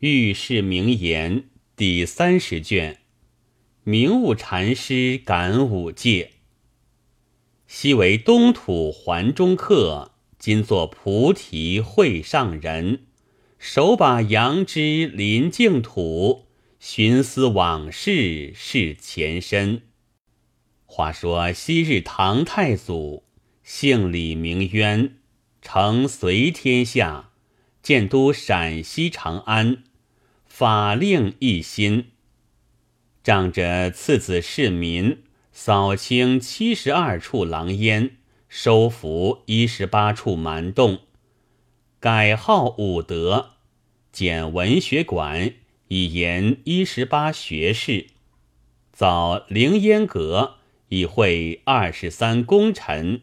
遇事名言第三十卷，明悟禅师感五戒。昔为东土环中客，今作菩提会上人。手把杨枝临净土，寻思往事是前身。话说昔日唐太祖，姓李名渊，承隋天下，建都陕西长安。法令一新，仗着次子市民扫清七十二处狼烟，收服一十八处蛮洞，改号武德，建文学馆，以延一十八学士，造凌烟阁，以会二十三功臣，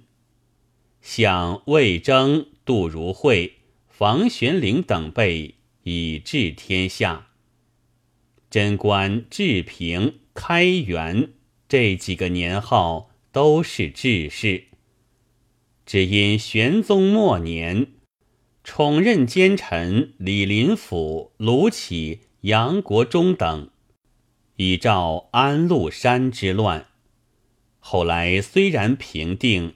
向魏征、杜如晦、房玄龄等辈。以治天下。贞观、治平、开元这几个年号都是治世，只因玄宗末年，宠任奸臣李林甫、卢杞、杨国忠等，以照安禄山之乱。后来虽然平定，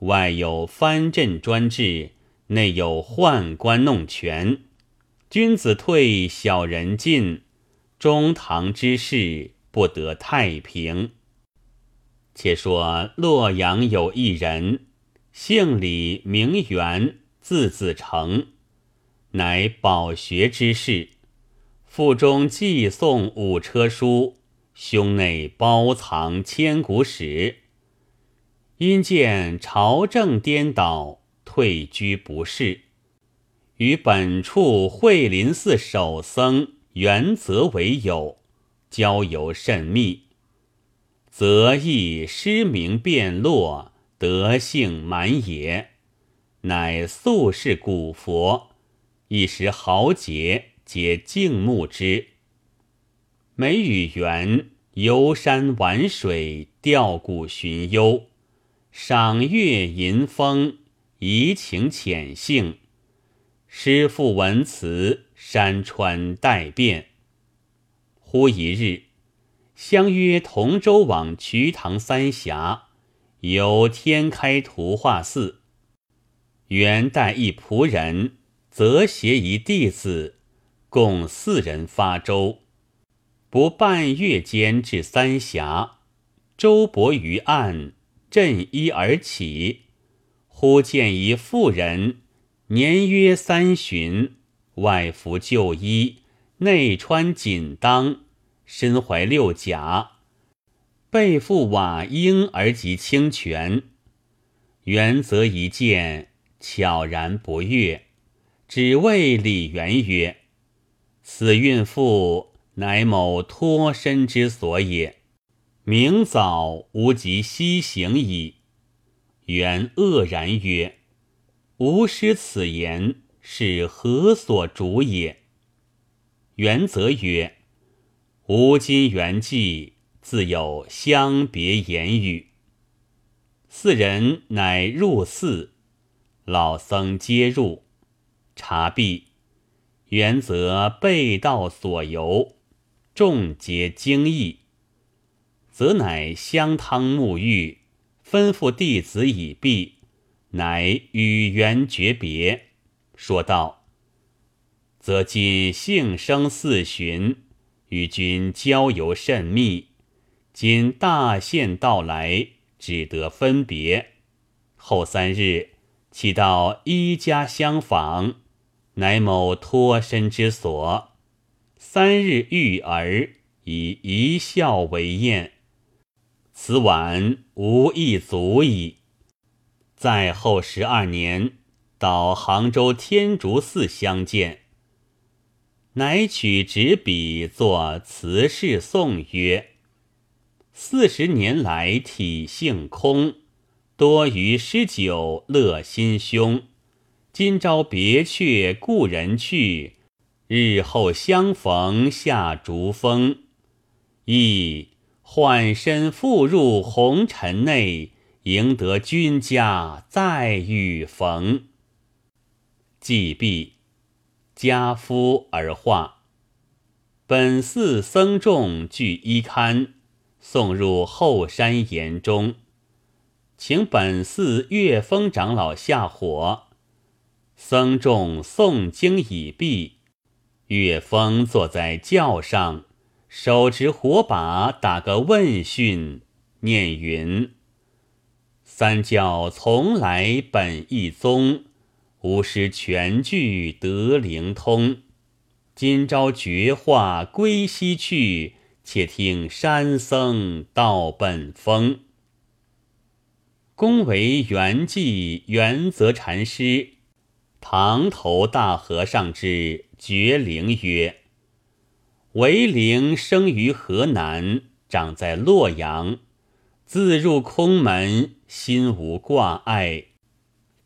外有藩镇专制，内有宦官弄权。君子退，小人进，中堂之事不得太平。且说洛阳有一人，姓李，名元，字子成，乃饱学之士，腹中寄诵五车书，胸内包藏千古史。因见朝政颠倒，退居不仕。与本处惠林寺守僧原则为友，交游甚密。则亦失明变落，德性满也，乃素是古佛，一时豪杰皆敬慕之。每与元游山玩水，钓古寻幽，赏月吟风，怡情浅性。诗赋文辞，山川代变。忽一日，相约同舟往瞿塘三峡，游天开图画寺。元带一仆人，则携一弟子，共四人发舟。不半月间至三峡，舟泊于岸，振衣而起，忽见一妇人。年约三旬，外服旧衣，内穿锦裆，身怀六甲，背负瓦缨而及清泉。元则一见，悄然不悦，只谓李元曰：“此孕妇乃某脱身之所也，明早无及西行矣。”元愕然曰。吾师此言是何所主也？元则曰：“吾今圆寂，自有相别言语。”四人乃入寺，老僧皆入，茶毕，元则背道所游，众皆惊异。则乃香汤沐浴，吩咐弟子已毕。乃与元诀别，说道：“则今幸生四旬，与君交游甚密。今大限到来，只得分别。后三日，岂到一家相访，乃某脱身之所。三日遇儿，以一笑为宴。此晚无一足矣。”在后十二年，到杭州天竺寺相见，乃取纸笔作词示颂曰：“四十年来体性空，多于诗酒乐心胸。今朝别却故人去，日后相逢下竹峰。亦换身复入红尘内。”赢得君家再遇逢，既毕，家夫而化。本寺僧众俱衣堪，送入后山岩中，请本寺月峰长老下火。僧众诵经已毕，月峰坐在轿上，手执火把，打个问讯，念云：“三教从来本一宗，吾师全具得灵通。”今朝绝话归西去，且听山僧道本风。恭为圆寂圆泽禅师，堂头大和尚之绝灵曰：“为灵生于河南，长在洛阳。自入空门，心无挂碍，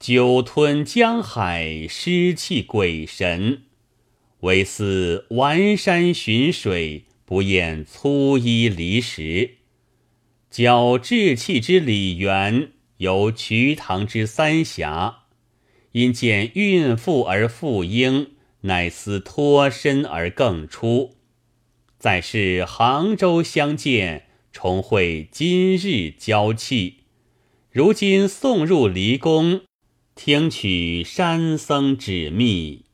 久吞江海，失气鬼神。”唯似玩山寻水，不厌粗衣离食。较志气之李元，游瞿塘之三峡，因见孕妇而复婴，乃思脱身而更出。再是杭州相见，重会今日交契。如今送入离宫，听取山僧旨密，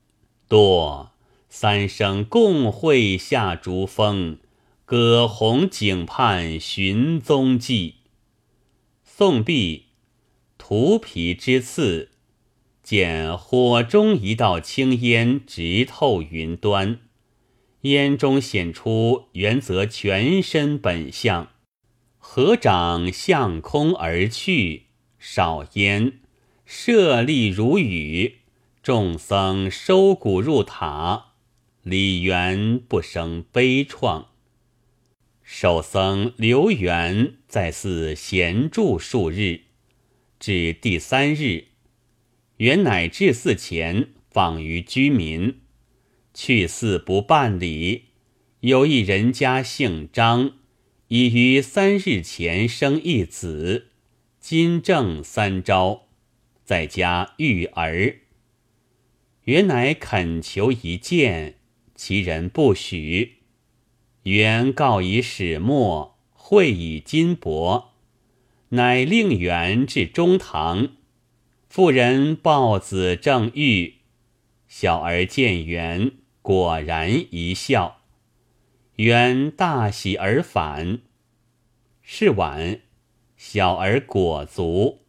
多。三生共会下竹峰，葛洪井畔寻踪迹。宋毕，涂皮之次，见火中一道青烟直透云端，烟中显出原则全身本相。合掌向空而去，少烟，舍利如雨。众僧收骨入塔。李元不生悲怆。守僧刘元在寺闲住数日，至第三日，元乃至寺前访于居民，去寺不办理。有一人家姓张，已于三日前生一子，今正三朝，在家育儿。元乃恳求一见。其人不许，原告以始末，会以金帛，乃令元至中堂。妇人抱子正欲，小儿见元，果然一笑。元大喜而返。是晚，小儿果足，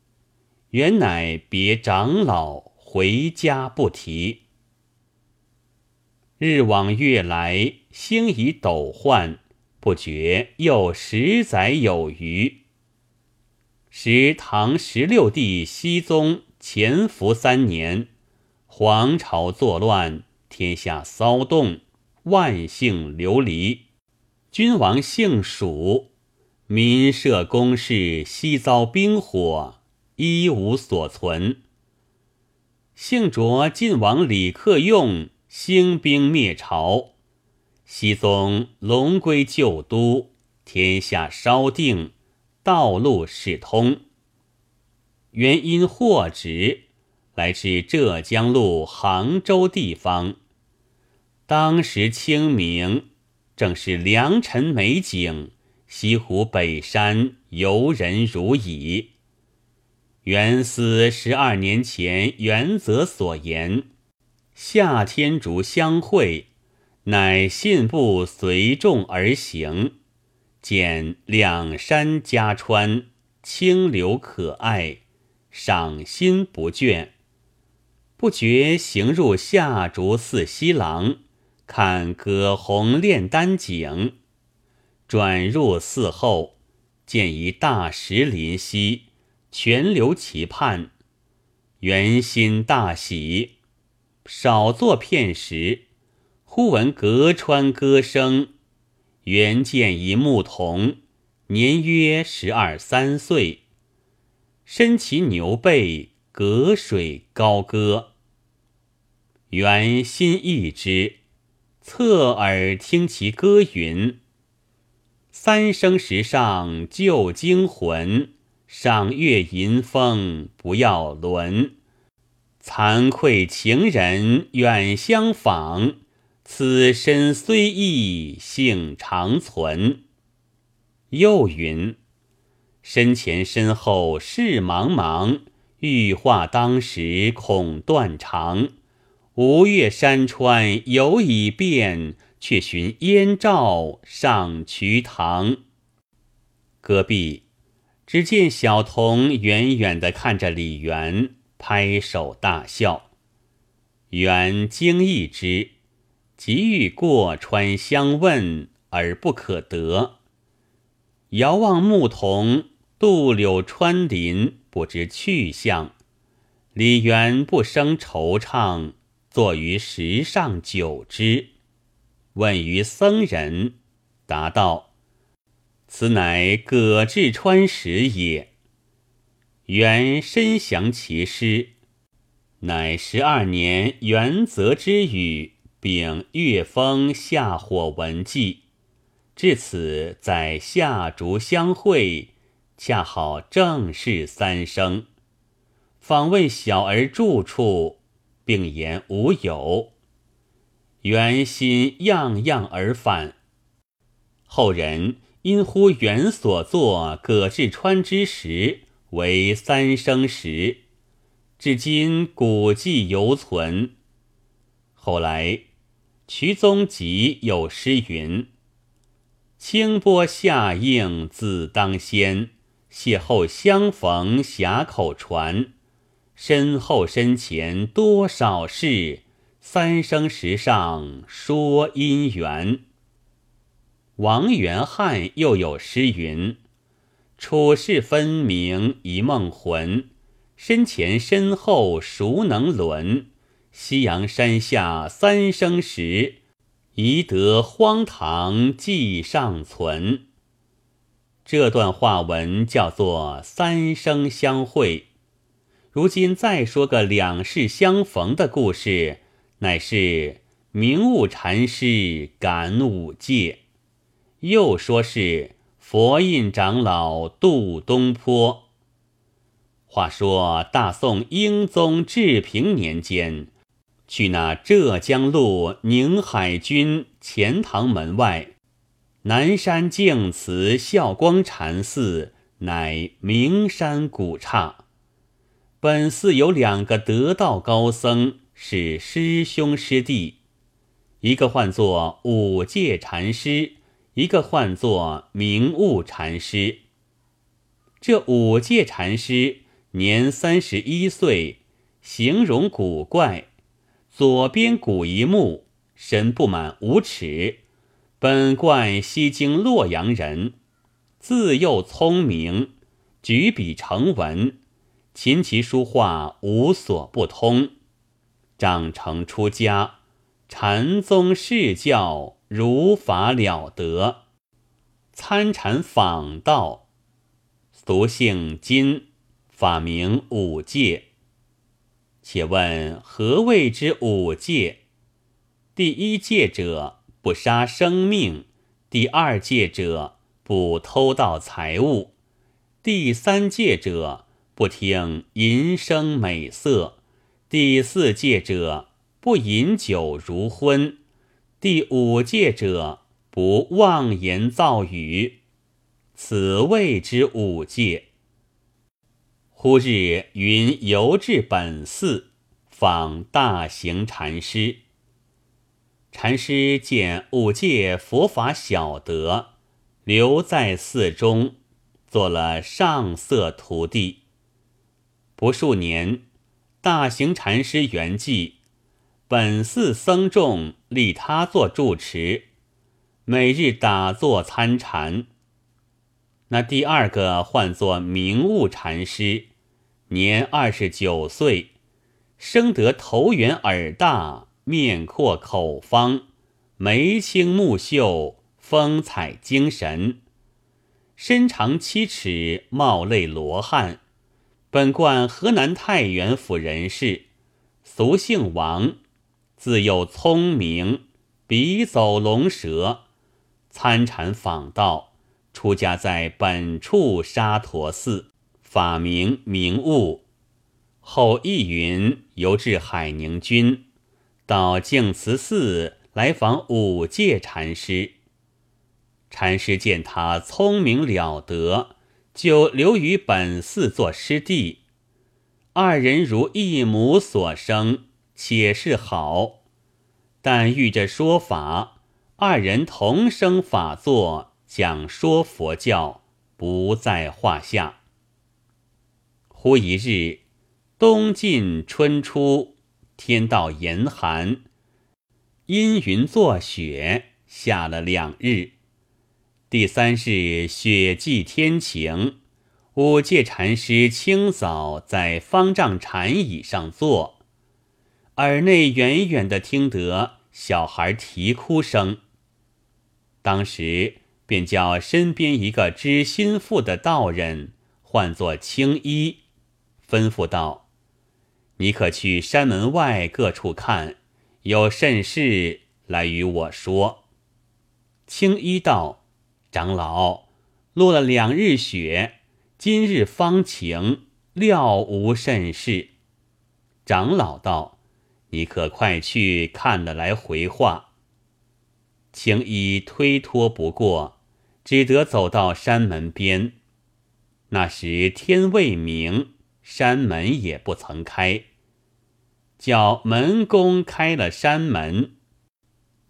原乃别长老回家，不提。日往月来，星移斗换，不觉又十载有余。时唐十六帝熹宗乾伏三年，皇朝作乱，天下骚动，万姓流离。君王姓蜀，民社宫室悉遭兵火，一无所存。姓卓晋王李克用。兴兵灭朝，熹宗龙归旧都，天下稍定，道路始通。原因获职，来至浙江路杭州地方。当时清明，正是良辰美景，西湖北山游人如蚁。原思十二年前元泽所言。夏天竹相会，乃信步随众而行，见两山夹川，清流可爱，赏心不倦。不觉行入夏竹寺西廊，看葛洪炼丹井。转入寺后，见一大石林溪，泉流其畔，元心大喜。少坐片时，忽闻隔川歌声。原见一牧童，年约十二三岁，身骑牛背，隔水高歌。原心意之，侧耳听其歌云：“三生石上旧精魂，赏月吟风不要轮。”惭愧情人远相访，此身虽异，性长存。又云：身前身后事茫茫，欲话当时恐断肠。吴越山川犹已变，却寻燕赵上瞿塘。隔壁，只见小童远远地看着李元，拍手大笑。元惊异之，急欲过川相问，而不可得。遥望牧童渡柳穿林，不知去向。李元不生惆怅，坐于石上久之，问于僧人，答道：“此乃葛志川时也。”元深详其诗。乃十二年元泽之雨，丙月风下火文记。至此在夏竹相会，恰好正是三生。访问小儿住处，并言无有。原心样样而返。后人因乎元所作葛志川之时为三生石。至今古迹犹存。后来，瞿宗集有诗云：“清波下映自当先，邂逅相逢峡口船。身后身前多少事，三生石上说姻缘。”王元汉又有诗云：“处世分明一梦魂。”身前身后孰能伦？夕阳山下三生石，宜得荒唐记尚存。这段话文叫做三生相会。如今再说个两世相逢的故事，乃是明悟禅师感五戒，又说是佛印长老渡东坡。话说大宋英宗治平年间，去那浙江路宁海军钱塘门外，南山净慈孝光禅寺，乃名山古刹。本寺有两个得道高僧，是师兄师弟，一个唤作五戒禅师，一个唤作明悟禅师。这五戒禅师。年三十一岁，形容古怪，左边骨一目，身不满五尺。本贯西京洛阳人，自幼聪明，举笔成文，琴棋书画无所不通。长成出家，禅宗释教如法了得，参禅访道，俗姓金。法名五戒。且问何谓之五戒？第一戒者，不杀生命；第二戒者，不偷盗财物；第三戒者，不听淫声美色；第四戒者，不饮酒如昏；第五戒者，不妄言造语。此谓之五戒。忽日云游至本寺，访大行禅师。禅师见五戒佛法小德，留在寺中，做了上色徒弟。不数年，大行禅师圆寂，本寺僧众立他做住持，每日打坐参禅。那第二个唤作明悟禅师。年二十九岁，生得头圆耳大，面阔口方，眉清目秀，风采精神，身长七尺，貌类罗汉。本贯河南太原府人士，俗姓王，自幼聪明，笔走龙蛇，参禅访道，出家在本处沙陀寺。法名明悟，后义云游至海宁军，到净慈寺来访五戒禅师。禅师见他聪明了得，就留于本寺做师弟。二人如一母所生，且是好。但遇着说法，二人同生法座，讲说佛教，不在话下。忽一日，冬尽春初，天道严寒，阴云作雪，下了两日。第三日，雪霁天晴。五戒禅师清早在方丈禅椅上坐，耳内远远的听得小孩啼哭声。当时便叫身边一个知心腹的道人，唤作青衣，吩咐道：“你可去山门外各处看，有甚事来与我说。”青衣道。长老，落了两日雪，今日方晴，料无甚事。长老道：“你可快去看了来回话。”青衣推脱不过，只得走到山门边。那时天未明，山门也不曾开，叫门公开了山门。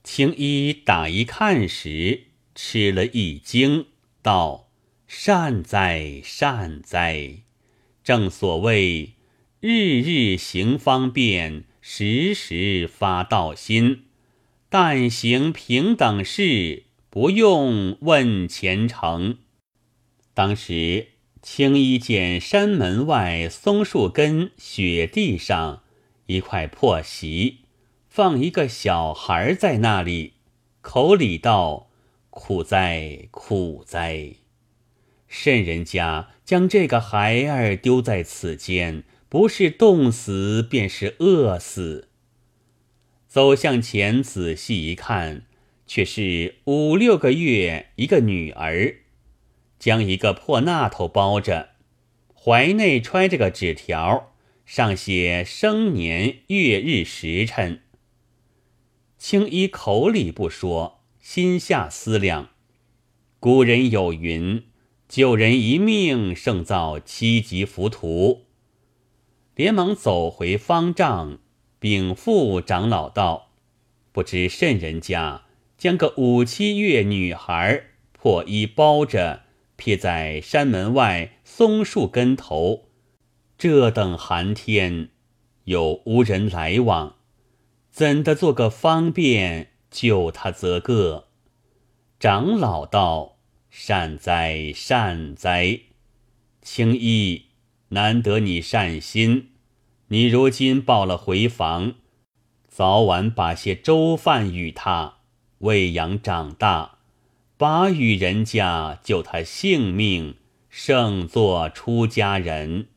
青衣打一看时。吃了一惊，道：“善哉善哉！正所谓日日行方便，时时发道心。但行平等事，不用问前程。”当时青衣见山门外松树根雪地上一块破席，放一个小孩在那里，口里道。苦哉苦哉！甚人家将这个孩儿丢在此间，不是冻死，便是饿死。走向前仔细一看，却是五六个月一个女儿，将一个破纳头包着，怀内揣着个纸条，上写生年月日时辰。青衣口里不说。心下思量，古人有云：“救人一命，胜造七级浮屠。”连忙走回方丈，禀赋长老道：“不知甚人家将个五七月女孩破衣包着，撇在山门外松树根头。这等寒天，又无人来往，怎的做个方便？”救他则个，长老道：“善哉善哉，青衣，难得你善心。你如今报了回房，早晚把些粥饭与他喂养长大，把与人家救他性命，胜做出家人。”